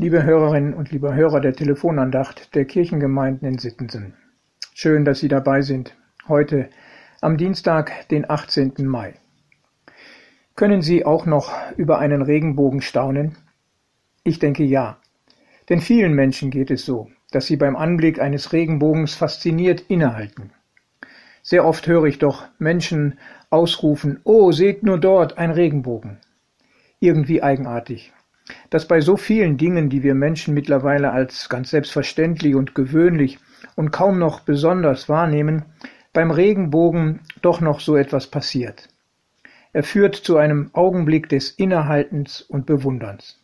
Liebe Hörerinnen und liebe Hörer der Telefonandacht der Kirchengemeinden in Sittensen. Schön, dass Sie dabei sind. Heute am Dienstag, den 18. Mai. Können Sie auch noch über einen Regenbogen staunen? Ich denke ja. Denn vielen Menschen geht es so, dass sie beim Anblick eines Regenbogens fasziniert innehalten. Sehr oft höre ich doch Menschen ausrufen, oh, seht nur dort ein Regenbogen. Irgendwie eigenartig, dass bei so vielen Dingen, die wir Menschen mittlerweile als ganz selbstverständlich und gewöhnlich und kaum noch besonders wahrnehmen, beim Regenbogen doch noch so etwas passiert. Er führt zu einem Augenblick des Innehaltens und Bewunderns.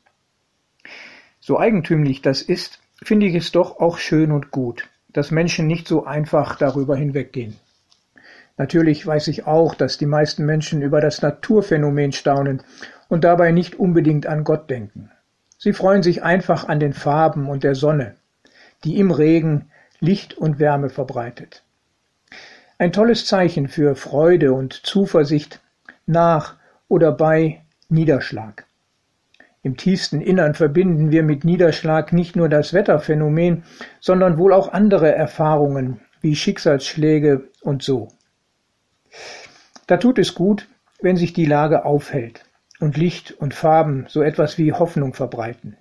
So eigentümlich das ist, finde ich es doch auch schön und gut, dass Menschen nicht so einfach darüber hinweggehen. Natürlich weiß ich auch, dass die meisten Menschen über das Naturphänomen staunen und dabei nicht unbedingt an Gott denken. Sie freuen sich einfach an den Farben und der Sonne, die im Regen Licht und Wärme verbreitet. Ein tolles Zeichen für Freude und Zuversicht nach oder bei Niederschlag. Im tiefsten Innern verbinden wir mit Niederschlag nicht nur das Wetterphänomen, sondern wohl auch andere Erfahrungen wie Schicksalsschläge und so. Da tut es gut, wenn sich die Lage aufhält und Licht und Farben so etwas wie Hoffnung verbreiten.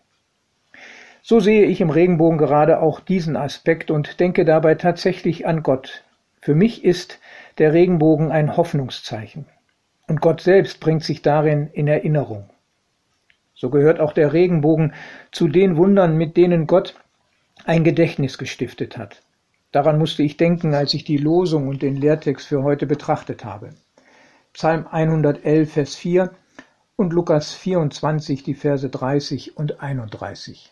So sehe ich im Regenbogen gerade auch diesen Aspekt und denke dabei tatsächlich an Gott. Für mich ist der Regenbogen ein Hoffnungszeichen. Und Gott selbst bringt sich darin in Erinnerung. So gehört auch der Regenbogen zu den Wundern, mit denen Gott ein Gedächtnis gestiftet hat. Daran musste ich denken, als ich die Losung und den Lehrtext für heute betrachtet habe. Psalm 111, Vers 4 und Lukas 24, die Verse 30 und 31.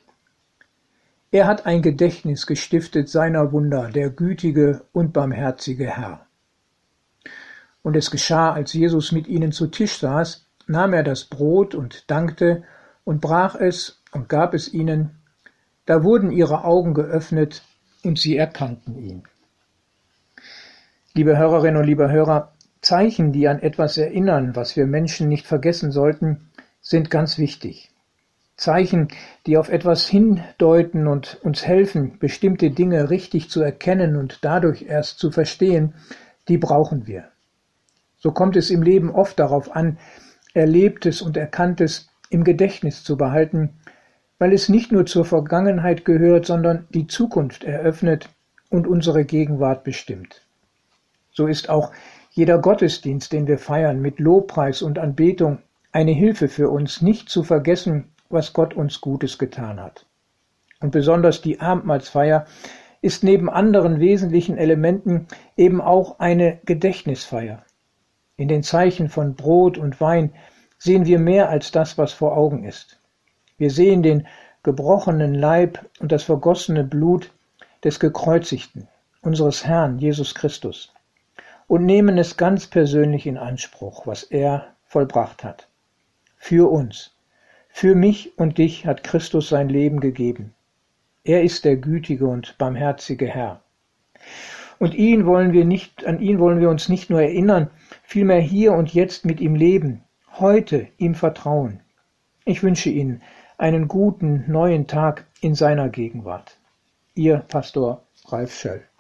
Er hat ein Gedächtnis gestiftet seiner Wunder, der gütige und barmherzige Herr. Und es geschah, als Jesus mit ihnen zu Tisch saß, nahm er das Brot und dankte und brach es und gab es ihnen. Da wurden ihre Augen geöffnet und sie erkannten ihn. Liebe Hörerinnen und liebe Hörer, Zeichen, die an etwas erinnern, was wir Menschen nicht vergessen sollten, sind ganz wichtig. Zeichen, die auf etwas hindeuten und uns helfen, bestimmte Dinge richtig zu erkennen und dadurch erst zu verstehen, die brauchen wir. So kommt es im Leben oft darauf an, Erlebtes und Erkanntes im Gedächtnis zu behalten, weil es nicht nur zur Vergangenheit gehört, sondern die Zukunft eröffnet und unsere Gegenwart bestimmt. So ist auch jeder Gottesdienst, den wir feiern, mit Lobpreis und Anbetung, eine Hilfe für uns, nicht zu vergessen, was Gott uns Gutes getan hat. Und besonders die Abendmahlsfeier ist neben anderen wesentlichen Elementen eben auch eine Gedächtnisfeier. In den Zeichen von Brot und Wein sehen wir mehr als das, was vor Augen ist. Wir sehen den gebrochenen Leib und das vergossene Blut des Gekreuzigten, unseres Herrn Jesus Christus und nehmen es ganz persönlich in Anspruch, was er vollbracht hat. Für uns, für mich und dich hat Christus sein Leben gegeben. Er ist der gütige und barmherzige Herr. Und ihn wollen wir nicht, an ihn wollen wir uns nicht nur erinnern, vielmehr hier und jetzt mit ihm leben, heute ihm vertrauen. Ich wünsche Ihnen einen guten neuen Tag in seiner Gegenwart. Ihr Pastor Ralf Schöll.